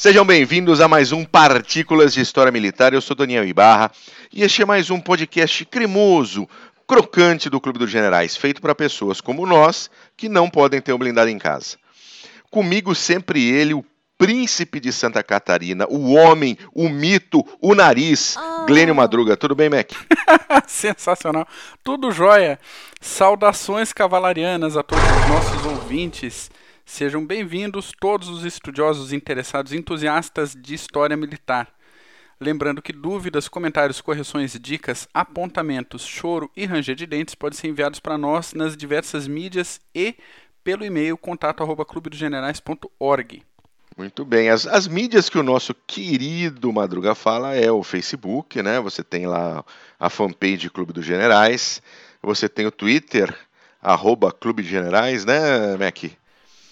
Sejam bem-vindos a mais um Partículas de História Militar. Eu sou Daniel Ibarra e este é mais um podcast cremoso, crocante do Clube dos Generais, feito para pessoas como nós que não podem ter um blindado em casa. Comigo sempre ele, o príncipe de Santa Catarina, o homem, o mito, o nariz, oh. Glênio Madruga. Tudo bem, Mac? Sensacional. Tudo jóia. Saudações cavalarianas a todos os nossos ouvintes. Sejam bem-vindos todos os estudiosos interessados entusiastas de história militar. Lembrando que dúvidas, comentários, correções, dicas, apontamentos, choro e ranger de dentes podem ser enviados para nós nas diversas mídias e pelo e-mail contato@clubedogenerais.org. Muito bem. As, as mídias que o nosso querido Madruga fala é o Facebook, né? Você tem lá a fanpage Clube dos Generais. Você tem o Twitter, arroba Clube de Generais, né, Mac?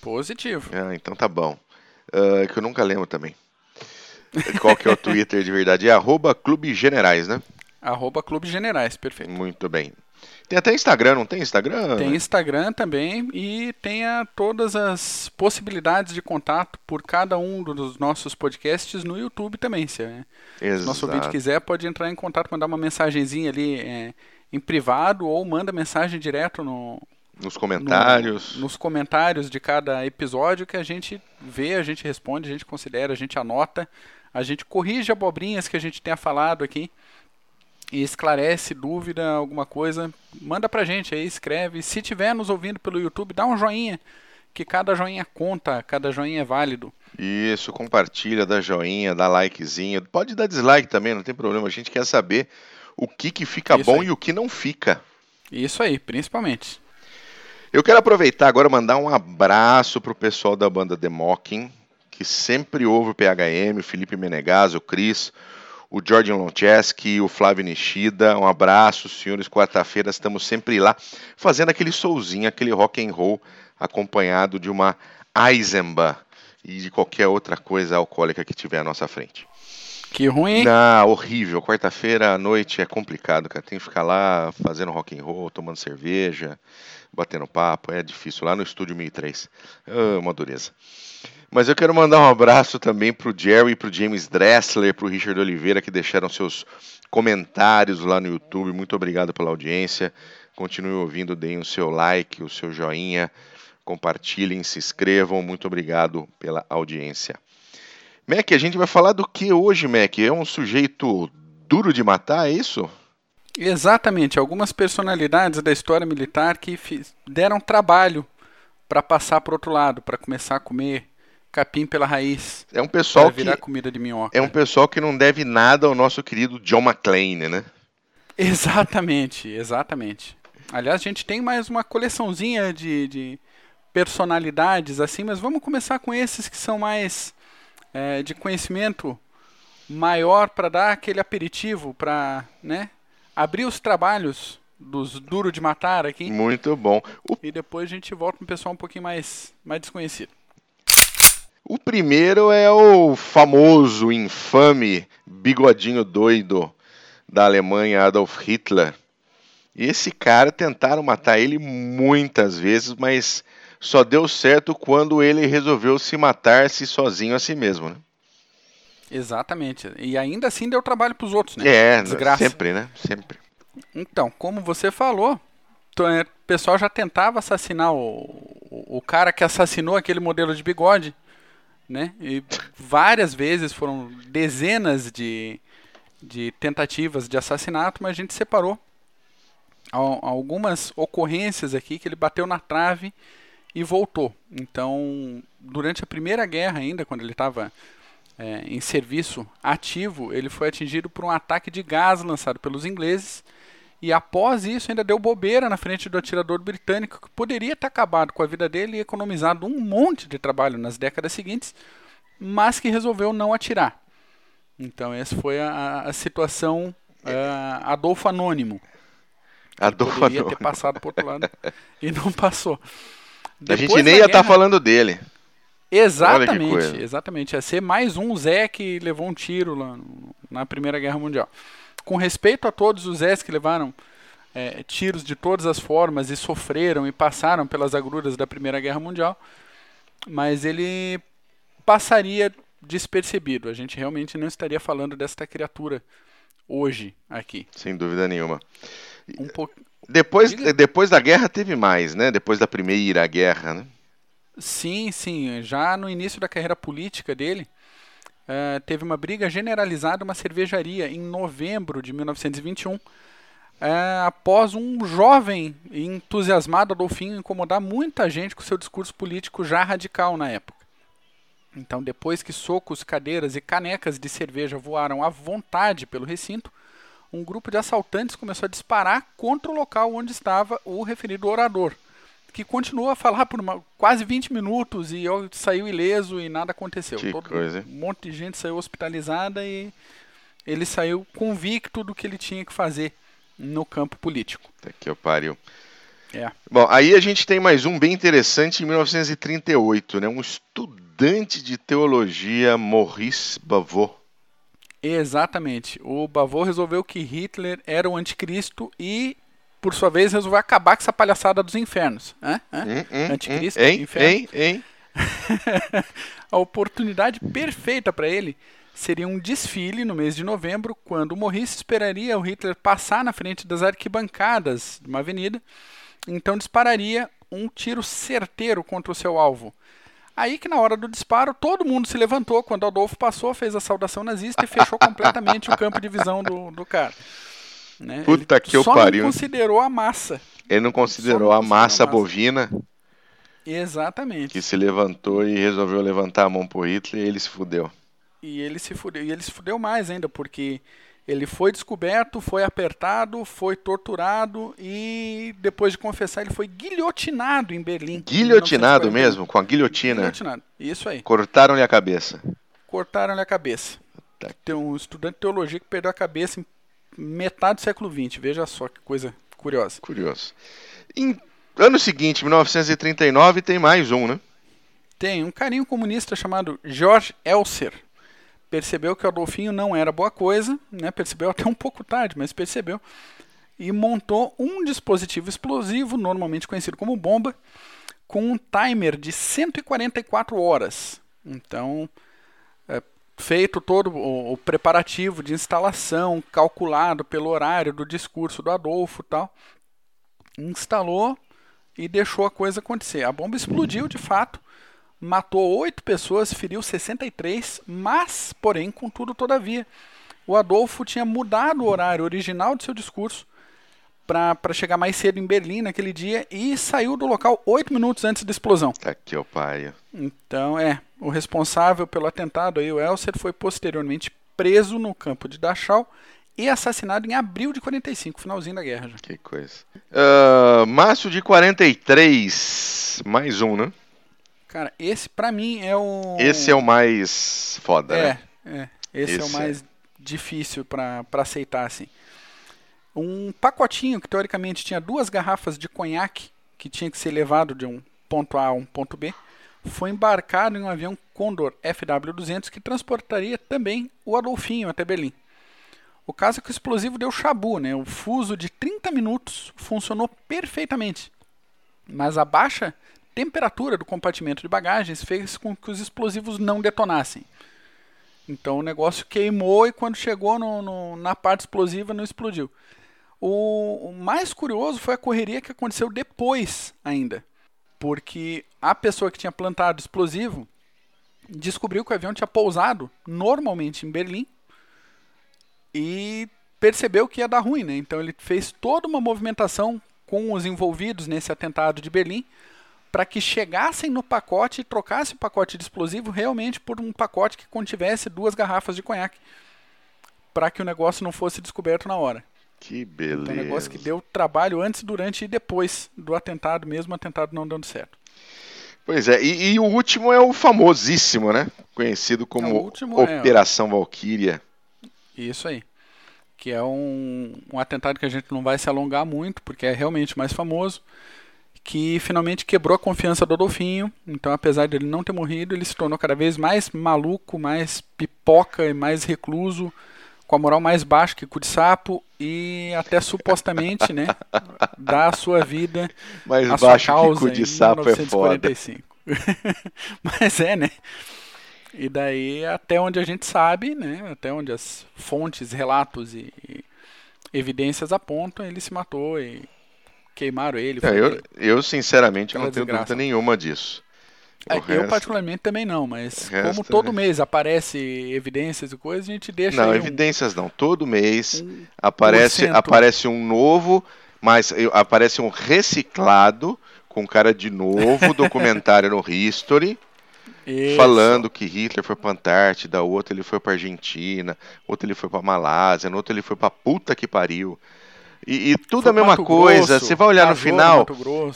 Positivo. Ah, então tá bom. Uh, que eu nunca lembro também. Qual que é o Twitter de verdade? É arroba Clube Generais, né? Arroba Clube Generais, perfeito. Muito bem. Tem até Instagram, não tem Instagram? Tem Instagram também e tem a, todas as possibilidades de contato por cada um dos nossos podcasts no YouTube também. Se é, o nosso ouvinte quiser, pode entrar em contato, mandar uma mensagenzinha ali é, em privado ou manda mensagem direto no, nos comentários. No, nos comentários de cada episódio que a gente vê, a gente responde, a gente considera, a gente anota, a gente corrige abobrinhas que a gente tenha falado aqui e esclarece dúvida, alguma coisa, manda pra gente aí, escreve. Se tiver nos ouvindo pelo YouTube, dá um joinha, que cada joinha conta, cada joinha é válido. Isso, compartilha, dá joinha, dá likezinho. Pode dar dislike também, não tem problema. A gente quer saber o que, que fica Isso bom aí. e o que não fica. Isso aí, principalmente. Eu quero aproveitar agora mandar um abraço pro pessoal da banda The Mocking, que sempre ouve o PHM, o Felipe Menegas, o Cris, o Jordan Loncheski, o Flávio Nishida. Um abraço, senhores. Quarta-feira estamos sempre lá fazendo aquele solzinho, aquele rock and roll acompanhado de uma Eisenbahn e de qualquer outra coisa alcoólica que tiver à nossa frente. Que ruim. Horrível. Quarta-feira à noite é complicado, cara. Tem que ficar lá fazendo rock and roll, tomando cerveja batendo papo, é difícil, lá no estúdio 1003. Oh, uma dureza. Mas eu quero mandar um abraço também para o Jerry, para o James Dressler, para o Richard Oliveira, que deixaram seus comentários lá no YouTube. Muito obrigado pela audiência. Continue ouvindo, deem o seu like, o seu joinha, compartilhem, se inscrevam. Muito obrigado pela audiência. Mac, a gente vai falar do que hoje, Mac? É um sujeito duro de matar, é isso? Exatamente, algumas personalidades da história militar que deram trabalho para passar para outro lado, para começar a comer capim pela raiz. É um pessoal virar que comida de minhoca. É um pessoal que não deve nada ao nosso querido John McClane, né? Exatamente, exatamente. Aliás, a gente tem mais uma coleçãozinha de, de personalidades assim, mas vamos começar com esses que são mais é, de conhecimento maior para dar aquele aperitivo para, né? abrir os trabalhos dos Duro de Matar aqui. Muito bom. O... E depois a gente volta com um pessoal um pouquinho mais, mais desconhecido. O primeiro é o famoso, infame bigodinho doido da Alemanha, Adolf Hitler. E esse cara tentaram matar ele muitas vezes, mas só deu certo quando ele resolveu se matar-se sozinho a si mesmo, né? Exatamente. E ainda assim deu trabalho para os outros, né? É, Desgraça. sempre, né? Sempre. Então, como você falou, é, o pessoal já tentava assassinar o, o, o cara que assassinou aquele modelo de bigode, né? E várias vezes foram dezenas de, de tentativas de assassinato, mas a gente separou algumas ocorrências aqui que ele bateu na trave e voltou. Então, durante a Primeira Guerra ainda, quando ele estava é, em serviço ativo, ele foi atingido por um ataque de gás lançado pelos ingleses. E após isso, ainda deu bobeira na frente do atirador britânico, que poderia ter acabado com a vida dele e economizado um monte de trabalho nas décadas seguintes, mas que resolveu não atirar. Então, essa foi a, a situação uh, Adolfo Anônimo. Adolfo poderia Anônimo. ter passado por outro lado e não passou. Depois a gente nem ia estar tá falando dele. Exatamente, exatamente. Ia ser mais um Zé que levou um tiro lá no, na Primeira Guerra Mundial. Com respeito a todos os Zés que levaram é, tiros de todas as formas e sofreram e passaram pelas agruras da Primeira Guerra Mundial, mas ele passaria despercebido. A gente realmente não estaria falando desta criatura hoje aqui. Sem dúvida nenhuma. Um po... Depois, depois da guerra teve mais, né? Depois da primeira guerra, né? Sim, sim. Já no início da carreira política dele, uh, teve uma briga generalizada, uma cervejaria, em novembro de 1921, uh, eh, após um jovem entusiasmado Adolfinho incomodar muita gente com seu discurso político já radical na época. Então, depois que socos, cadeiras e canecas de cerveja voaram à vontade pelo recinto, um grupo de assaltantes começou a disparar contra o local onde estava o referido orador, que continuou a falar por uma, quase 20 minutos e saiu ileso e nada aconteceu. Que Todo, coisa. Um monte de gente saiu hospitalizada e ele saiu convicto do que ele tinha que fazer no campo político. Até que eu pariu. É. Bom, aí a gente tem mais um bem interessante em 1938, né? Um estudante de teologia, Maurice Bavot. Exatamente. O Bavot resolveu que Hitler era o anticristo e, por sua vez, resolveu acabar com essa palhaçada dos infernos. Hã? Hã? Hum, hum, anticristo, hum, hein, inferno. hein, hein? a oportunidade perfeita para ele seria um desfile no mês de novembro, quando o Maurice esperaria o Hitler passar na frente das arquibancadas de uma avenida então dispararia um tiro certeiro contra o seu alvo. Aí que na hora do disparo todo mundo se levantou quando Adolfo passou, fez a saudação nazista e fechou completamente o campo de visão do, do cara. Né? Puta Ele que eu pariu. não considerou a massa. Ele não considerou a não considerou massa a massa. bovina Exatamente. que se levantou e resolveu levantar a mão pro Hitler e ele se fudeu. E ele se fudeu. E ele se fudeu mais ainda, porque ele foi descoberto, foi apertado, foi torturado e depois de confessar ele foi guilhotinado em Berlim. Guilhotinado 1941. mesmo, com a guilhotina. Guilhotinado. Isso aí. Cortaram-lhe a cabeça. cortaram-lhe a cabeça. Tá. Tem um estudante de teologia que perdeu a cabeça em metade do século XX. Veja só que coisa curiosa. Curioso. Em ano seguinte, 1939, tem mais um, né? Tem um carinho comunista chamado George Elser. Percebeu que o Adolfinho não era boa coisa, né? percebeu até um pouco tarde, mas percebeu. E montou um dispositivo explosivo, normalmente conhecido como bomba, com um timer de 144 horas. Então, é, feito todo o, o preparativo de instalação, calculado pelo horário do discurso do Adolfo tal, instalou e deixou a coisa acontecer. A bomba explodiu de fato, matou oito pessoas, feriu 63, mas, porém, contudo, todavia, o Adolfo tinha mudado o horário original de seu discurso para chegar mais cedo em Berlim naquele dia e saiu do local oito minutos antes da explosão. Tá aqui, ó, pai. Então, é, o responsável pelo atentado aí, o Elser, foi posteriormente preso no campo de Dachau e assassinado em abril de 45, finalzinho da guerra já. Que coisa. Ah, março de 43, mais um, né? Cara, esse pra mim é o Esse é o mais foda, É, né? é. Esse, é o Esse mais difícil pra pra aceitar, assim. Um pacotinho que teoricamente tinha duas garrafas de conhaque que tinha que ser levado de um ponto A a um ponto B, foi embarcado em um avião Condor FW-200 que transportaria também o Adolfinho até Berlim. O caso é que o explosivo deu chabu, né? O fuso de 30 minutos funcionou perfeitamente. Mas a baixa temperatura do compartimento de bagagens fez com que os explosivos não detonassem. Então o negócio queimou e quando chegou no- no- na parte explosiva não explodiu. O, o mais curioso foi a correria que aconteceu depois ainda. Porque a pessoa que tinha plantado explosivo descobriu que o avião tinha pousado normalmente em Berlim e percebeu que ia dar ruim, né? Então ele fez toda uma movimentação com os envolvidos nesse atentado de Berlim para que chegassem no pacote e trocassem o pacote de explosivo realmente por um pacote que contivesse duas garrafas de conhaque para que o negócio não fosse descoberto na hora. Que Então, é um beleza. negócio que deu trabalho antes, durante e depois do atentado, mesmo o atentado não dando certo. Pois é, e, e o último é o famosíssimo, né? Conhecido como É, o último é. Operação Valkyria. Isso aí. Que é um, um atentado que a gente não vai se alongar muito, porque é realmente mais famoso. Que finalmente quebrou a confiança do Adolfinho. Então, apesar de ele não ter morrido, ele se tornou cada vez mais maluco, mais pipoca e mais recluso, com a moral mais baixa que cu de sapo e até supostamente, né, dá a sua vida Mais a sua baixo que causa cu de sapo é foda. 1945. Mas é, né? E daí, até onde a gente sabe, né, até onde as fontes, relatos e, e evidências apontam, ele se matou e queimaram ele. É, eu, eu, sinceramente, não tenho desgraça. dúvida nenhuma disso. É, Eu, resto- particularmente, também não, mas resto como todo é- mês aparece evidências e coisas, a gente deixa Não, aí um- evidências não. Todo mês um aparece, porcento. aparece um novo, mas aparece um reciclado com cara de novo documentário no History. Isso. falando que Hitler foi pra Antártida, outro ele foi pra Argentina, outro ele foi pra Malásia, no outro ele foi pra puta que pariu. E, e tudo Foi a mesma Mato coisa. Grosso, Você vai olhar no final,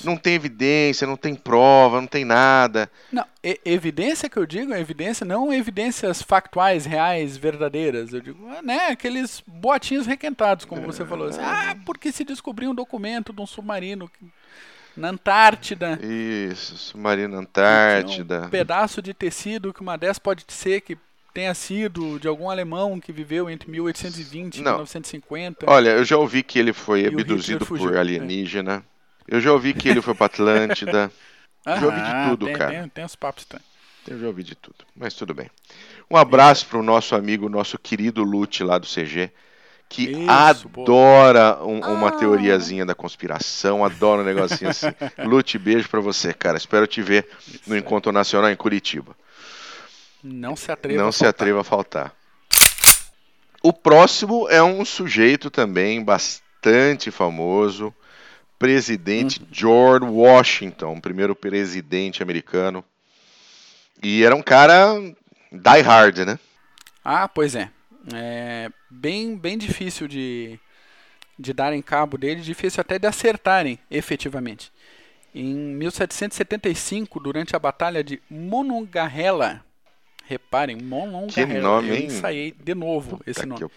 não tem evidência, não tem prova, não tem nada. Não, e- evidência que eu digo é evidência, não evidências factuais, reais, verdadeiras. Eu digo, né, aqueles boatinhos requentados, como você falou. Assim, ah, porque se descobriu um documento de um submarino na Antártida. Isso, submarino Um Antártida. pedaço de tecido que uma dessas pode ser que tenha sido de algum alemão que viveu entre 1820 e Não. 1950. Olha, eu já ouvi que ele foi E o abduzido fugiu, por é. alienígena. Eu já ouvi que ele foi pra Atlântida. já ouvi de Aham, tudo, tem, cara. Tem, tem uns papos estranhos. Eu já ouvi de tudo, mas tudo bem. Um abraço pro nosso amigo, nosso querido Lute lá do CG, que Isso, adora um- uma Ah. teoriazinha da conspiração, adora um negocinho assim. Lute, beijo pra você, cara. Espero te ver no Encontro Nacional em Curitiba. Não se atreva Não a se faltar. atreva a faltar. O próximo é um sujeito também bastante famoso, presidente Uhum. George Washington, primeiro presidente americano. E era um cara die hard, né? Ah, pois é. É bem, bem difícil de, de darem cabo dele, difícil até de acertarem efetivamente. Em 1775, durante a Batalha de Monongahela, reparem, Monongahela, Que nome, eu hein? ensaiei de novo Puta esse nome. o.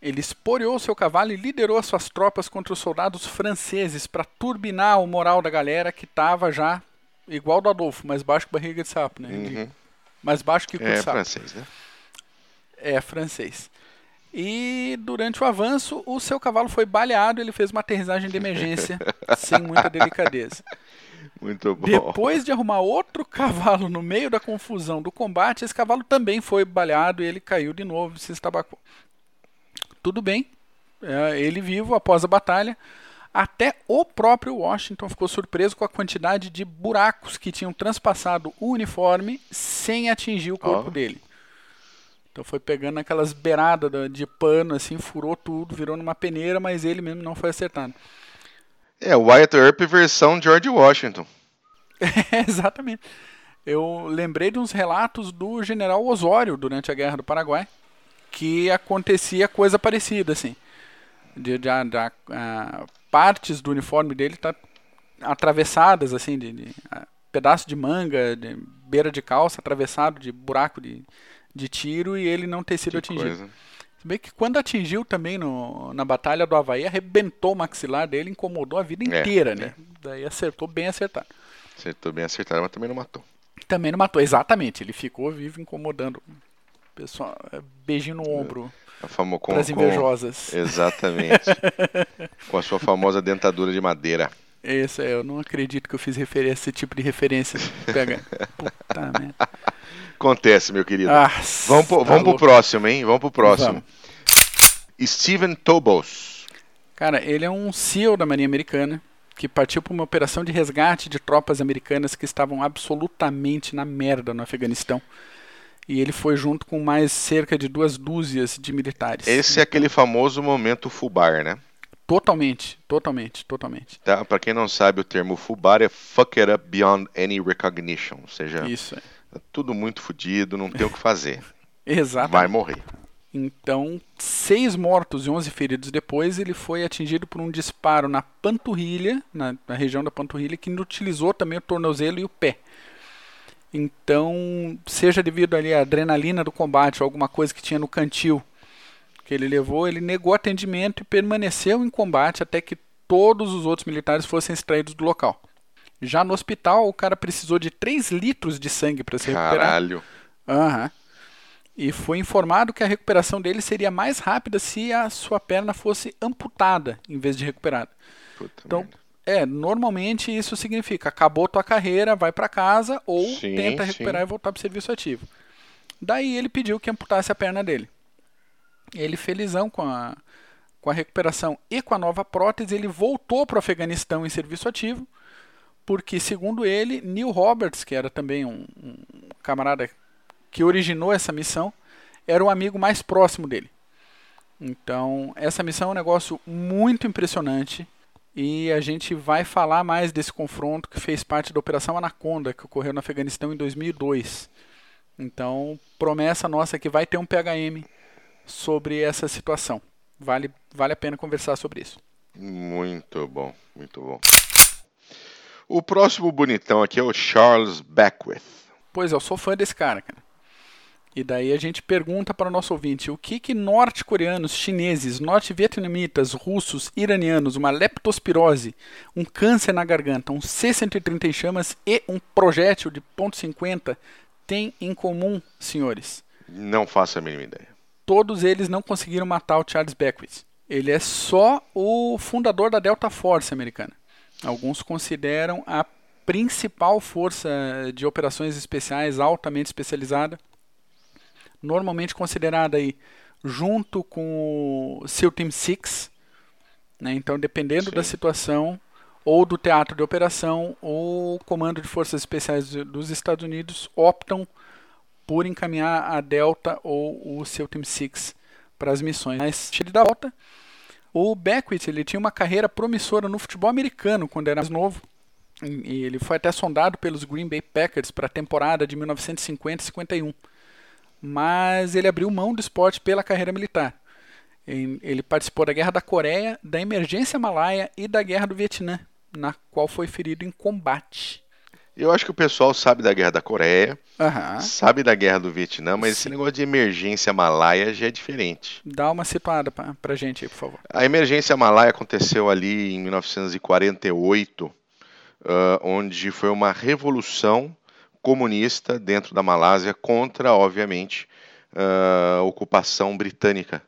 Ele esporeou seu cavalo e liderou as suas tropas contra os soldados franceses para turbinar o moral da galera que estava já igual do Adolfo, mais baixo que barriga de sapo, né? Uhum. mais baixo que cu de É sapo. francês, né? É francês. E durante o avanço, o seu cavalo foi baleado, ele fez uma aterrissagem de emergência sem muita delicadeza. Muito bom. Depois de arrumar outro cavalo no meio da confusão do combate, esse cavalo também foi baleado e ele caiu de novo e se estabacou. Tudo bem, é, ele vivo após a batalha. Até o próprio Washington ficou surpreso com a quantidade de buracos que tinham transpassado o uniforme sem atingir o corpo Ó. dele. Então foi pegando aquelas beiradas da- de pano, assim, furou tudo, virou numa peneira, mas ele mesmo não foi acertado. É, Wyatt Earp versão George Washington. É, exatamente. Eu lembrei de uns relatos do general Osório durante a Guerra do Paraguai, que acontecia coisa parecida, assim. De, de, a- da- a- partes do uniforme dele tá atravessadas, assim, de, de a- pedaço de manga, de beira de calça, atravessado de buraco de, de tiro e ele não ter sido Que atingido. coisa. Se bem que quando atingiu também no, na Batalha do Havaí, arrebentou o maxilar dele, incomodou a vida É, inteira, é. né? Daí acertou bem acertado. Acertou bem acertado, mas também não matou. Também não matou, exatamente. Ele ficou vivo incomodando. Pessoal, é, beijinho no ombro A famo... com, as com- invejosas. Exatamente. com a sua famosa dentadura de madeira. Esse é, eu não acredito que eu fiz referência, esse tipo de referência. Pega. Puta merda. Acontece, meu querido. Ah, vamos pro, tá vamos pro louco. próximo, hein? Vamos pro próximo. Vamos. Steven Tobos. Cara, ele é um SEAL da Marinha Americana que partiu para uma operação de resgate de tropas americanas que estavam absolutamente na merda no Afeganistão. E ele foi junto com mais cerca de duas dúzias de militares. Esse é aquele famoso momento fubar, né? Totalmente, totalmente, totalmente. Tá? Pra quem não sabe, o termo fubar é fuck it up beyond any recognition. Ou seja, Isso, é. tá tudo muito fodido, não tem o que fazer. exatamente. Vai morrer. Então, seis mortos e 11 feridos depois, ele foi atingido por um disparo na panturrilha, na, na região da panturrilha, que inutilizou também o tornozelo e o pé. Então, seja devido ali à adrenalina do combate ou alguma coisa que tinha no cantil que ele levou, ele negou atendimento e permaneceu em combate até que todos os outros militares fossem extraídos do local. Já no hospital, o cara precisou de 3 litros de sangue para se recuperar. Caralho. Aham. E foi informado que a recuperação dele seria mais rápida se a sua perna fosse amputada em vez de recuperada. Puta Então, merda. é, normalmente isso significa acabou tua carreira, vai para casa ou Sim, tenta sim. recuperar e voltar para o serviço ativo. Daí ele pediu que amputasse a perna dele. Ele felizão com a, com a recuperação e com a nova prótese, ele voltou para o Afeganistão em serviço ativo, porque, segundo ele, Neil Roberts, que era também um, um camarada que originou essa missão, era o amigo mais próximo dele. Então, essa missão é um negócio muito impressionante e a gente vai falar mais desse confronto que fez parte da Operação Anaconda, que ocorreu no Afeganistão em 2002. Então, promessa nossa é que vai ter um PHM sobre essa situação. Vale, vale a pena conversar sobre isso. Muito bom, muito bom. O próximo bonitão aqui é o Charles Beckwith. Pois é, eu sou fã desse cara, cara. E daí a gente pergunta para o nosso ouvinte o que, que norte-coreanos, chineses, norte-vietnamitas, russos, iranianos, uma leptospirose, um câncer na garganta, um C-130 em chamas e um projétil de ponto .50 têm em comum, senhores? Não faço a mínima ideia todos eles não conseguiram matar o Charles Beckwith. Ele é só o fundador da Delta Force americana. Alguns consideram a principal força de operações especiais altamente especializada, normalmente considerada aí junto com o SEAL Team 6, né? então dependendo Sim. da situação ou do teatro de operação ou o comando de forças especiais dos Estados Unidos optam por encaminhar a Delta ou o seu Team Six para as missões. Mas ele dá volta. O Beckwith ele tinha uma carreira promissora no futebol americano quando era mais novo. E ele foi até sondado pelos Green Bay Packers para a temporada de 1950-51. Mas ele abriu mão do esporte pela carreira militar. Ele participou da Guerra da Coreia, da Emergência Malaia e da Guerra do Vietnã, na qual foi ferido em combate. Eu acho que o pessoal sabe da Guerra da Coreia, uhum. sabe da Guerra do Vietnã, mas Sim. esse negócio de emergência malaia já é diferente. Dá uma situada pra, pra gente aí, por favor. A emergência malaia aconteceu ali em 1948, uh, onde foi uma revolução comunista dentro da Malásia contra, obviamente, uh, a ocupação britânica.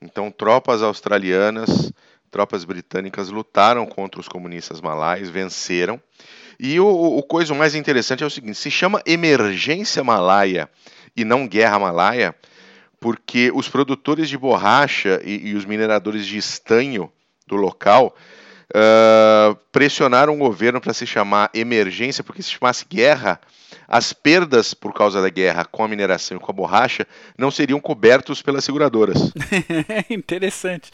Então, tropas australianas, tropas britânicas lutaram contra os comunistas malaios, venceram e o, o coisa mais interessante é o seguinte: se chama emergência malaia e não guerra malaia, porque os produtores de borracha e, e os mineradores de estanho do local uh, pressionaram o governo para se chamar emergência, porque se chamasse guerra, as perdas por causa da guerra com a mineração e com a borracha não seriam cobertos pelas seguradoras. Interessante.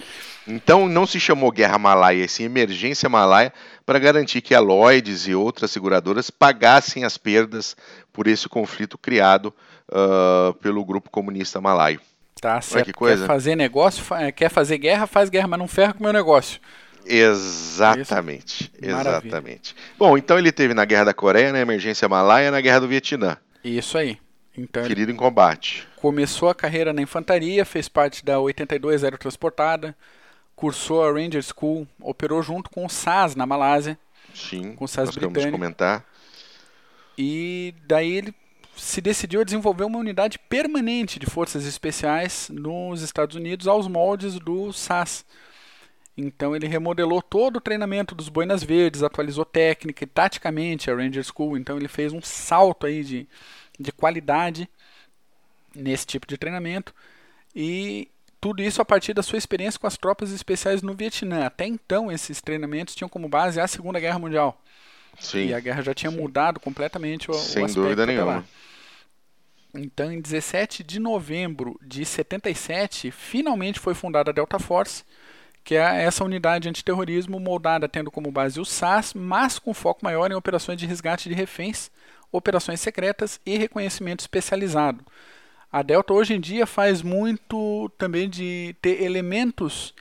Então não se chamou guerra malaia, sim emergência malaia, para garantir que a Lloyds e outras seguradoras pagassem as perdas por esse conflito criado uh, pelo grupo comunista malaio. Tá certo. que coisa. Quer fazer negócio, quer fazer guerra, faz guerra, mas não ferra com o meu negócio. Exatamente, exatamente. Bom, então ele teve na Guerra da Coreia, na Emergência Malaia, na Guerra do Vietnã. Isso aí. Então, Ferido em combate. Começou a carreira na infantaria, fez parte da 82 Aerotransportada, cursou a Ranger School, operou junto com o SAS na Malásia. Sim, com o SAS nós britânico. comentar. E daí ele se decidiu a desenvolver uma unidade permanente de forças especiais nos Estados Unidos aos moldes do SAS. Então ele remodelou todo o treinamento dos Boinas Verdes, atualizou técnica e taticamente a Ranger School. Então ele fez um salto aí de, de qualidade nesse tipo de treinamento. E tudo isso a partir da sua experiência com as tropas especiais no Vietnã. Até então esses treinamentos tinham como base a Segunda Guerra Mundial. Sim, e a guerra já tinha sim. mudado completamente o, Sem o aspecto dúvida nenhuma. Lá. Então, em 17 de novembro de 77, finalmente foi fundada a Delta Force, que é essa unidade antiterrorismo moldada tendo como base o SAS, mas com foco maior em operações de resgate de reféns, operações secretas e reconhecimento especializado. A Delta hoje em dia faz muito também de ter elementos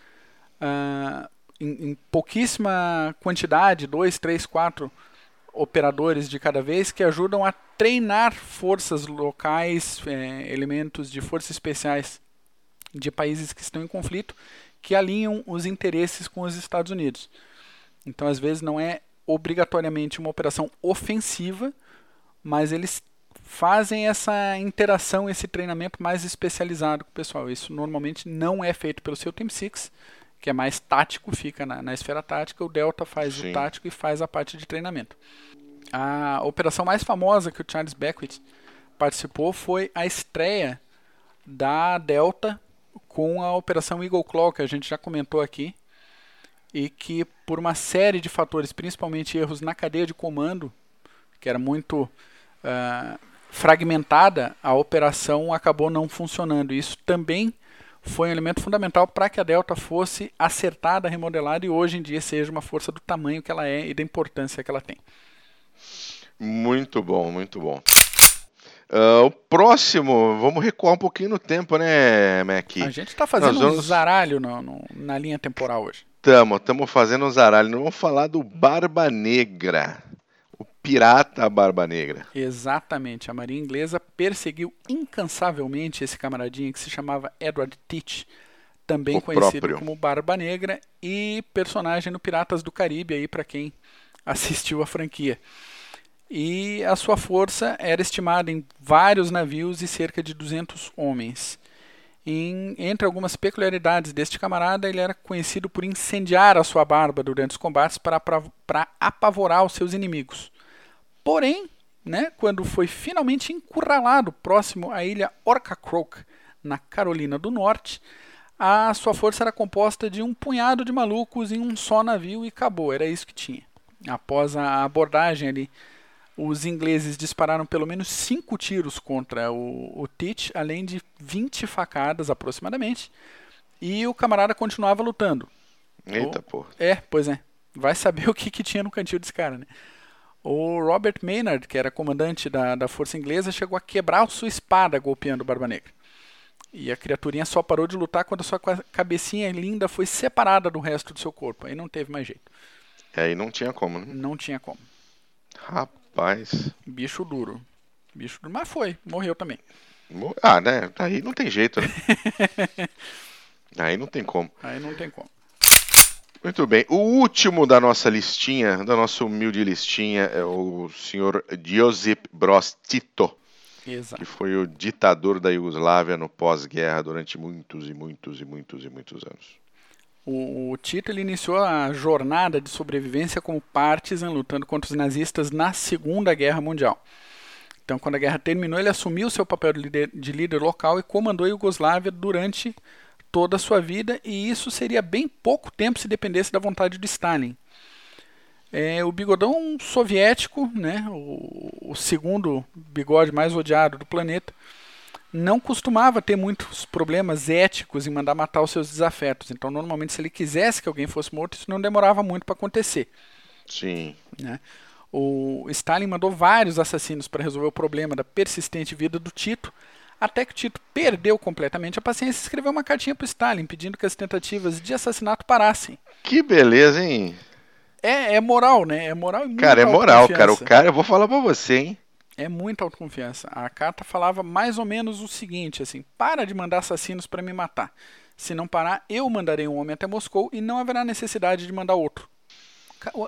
uh, em, em, pouquíssima quantidade, dois, três, quatro operadores de cada vez, que ajudam a treinar forças locais, eh, elementos de forças especiais de países que estão em conflito que alinham os interesses com os Estados Unidos. Então, às vezes, não é obrigatoriamente uma operação ofensiva, mas eles fazem essa interação, esse treinamento mais especializado com o pessoal. Isso normalmente não é feito pelo seu Team Six, que é mais tático, fica na, na esfera tática. O Delta faz Sim. o tático e faz a parte de treinamento. A operação mais famosa que o Charles Beckwith participou foi a estreia da Delta com a Operação Eagle Claw, que a gente já comentou aqui, e que por uma série de fatores, principalmente erros na cadeia de comando, que era muito uh, fragmentada, a operação acabou não funcionando. Isso também foi um elemento fundamental para que a Delta fosse acertada, remodelada e hoje em dia seja uma força do tamanho que ela é e da importância que ela tem. Muito bom, muito bom. Uh, o próximo, vamos recuar um pouquinho no tempo, né, Mac? A gente está fazendo vamos... um zaralho no, no, na linha temporal hoje. Estamos, estamos fazendo um zaralho. Nós vamos falar do Barba Negra. O pirata Barba Negra. Exatamente. A Marinha Inglesa perseguiu incansavelmente esse camaradinho que se chamava Edward Teach, também o conhecido próprio. como Barba Negra e personagem no Piratas do Caribe aí para quem assistiu a franquia e a sua força era estimada em vários navios e cerca de 200 homens. Em, entre algumas peculiaridades deste camarada, ele era conhecido por incendiar a sua barba durante os combates para, para, para apavorar os seus inimigos. Porém, né, quando foi finalmente encurralado próximo à ilha Orcacroak, na Carolina do Norte, a sua força era composta de um punhado de malucos em um só navio e acabou, era isso que tinha. Após a abordagem ali os ingleses dispararam pelo menos cinco tiros contra o, o Tite, além de 20 facadas aproximadamente. E o camarada continuava lutando. Eita, pô. É, pois é. Vai saber o que, que tinha no cantil desse cara, né? O Robert Maynard, que era comandante da, da força inglesa, chegou a quebrar sua espada golpeando o Barba Negra. E a criaturinha só parou de lutar quando a sua cabecinha linda foi separada do resto do seu corpo. Aí não teve mais jeito. Aí não tinha como, né? Não tinha como. Rapaz. Rapaz. Bicho duro. Bicho duro. Mas foi, morreu também. Ah, né? Aí não tem jeito, né? Aí não tem como. Aí não tem como. Muito bem. O último da nossa listinha, da nossa humilde listinha, é o senhor Josip Broz Tito. Exato. Que foi o ditador da Iugoslávia no pós-guerra durante muitos e muitos e muitos e muitos anos. O, o Tito iniciou a jornada de sobrevivência como partisan, lutando contra os nazistas na Segunda Guerra Mundial. Então, quando a guerra terminou, ele assumiu seu papel de líder, de líder local e comandou a Iugoslávia durante toda a sua vida, e isso seria bem pouco tempo se dependesse da vontade de Stalin. É, o bigodão soviético, né, o, o segundo bigode mais odiado do planeta, não costumava ter muitos problemas éticos em mandar matar os seus desafetos. Então, normalmente, se ele quisesse que alguém fosse morto, isso não demorava muito para acontecer. Sim. Né? O Stalin mandou vários assassinos para resolver o problema da persistente vida do Tito, até que o Tito perdeu completamente a paciência e escreveu uma cartinha para Stalin pedindo que as tentativas de assassinato parassem. Que beleza, hein? É, é moral, né? É moral e Cara, é moral, cara. O cara, eu vou falar para você, hein? É muita autoconfiança. A carta falava mais ou menos o seguinte, assim, para de mandar assassinos para me matar. Se não parar, eu mandarei um homem até Moscou e não haverá necessidade de mandar outro.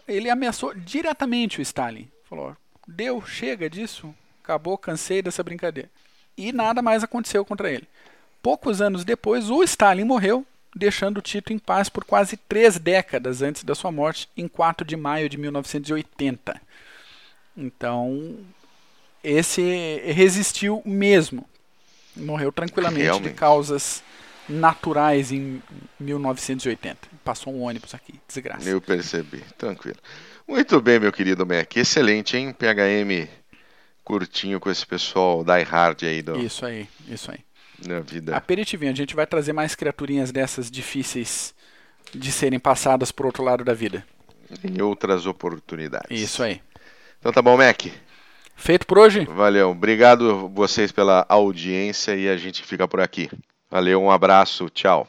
Ele ameaçou diretamente o Stalin. Falou: deu, chega disso, acabou, cansei dessa brincadeira. E nada mais aconteceu contra ele. Poucos anos depois, o Stalin morreu, deixando Tito em paz por quase três décadas antes da sua morte, em 4 de maio de 1980. Então, esse resistiu mesmo. Morreu tranquilamente Realmente. de causas naturais em 1980. Passou um ônibus aqui, desgraça. Eu percebi, tranquilo. Muito bem, meu querido Mac. Excelente, hein? PHM curtinho com esse pessoal die hard aí do. Isso aí, isso aí. Na vida. Aperitivinho, a gente vai trazer mais criaturinhas dessas difíceis de serem passadas pro outro lado da vida. Em outras oportunidades. Isso aí. Então tá bom, Mac. Feito por hoje? Valeu. Obrigado vocês pela audiência e a gente fica por aqui. Valeu, um abraço, tchau.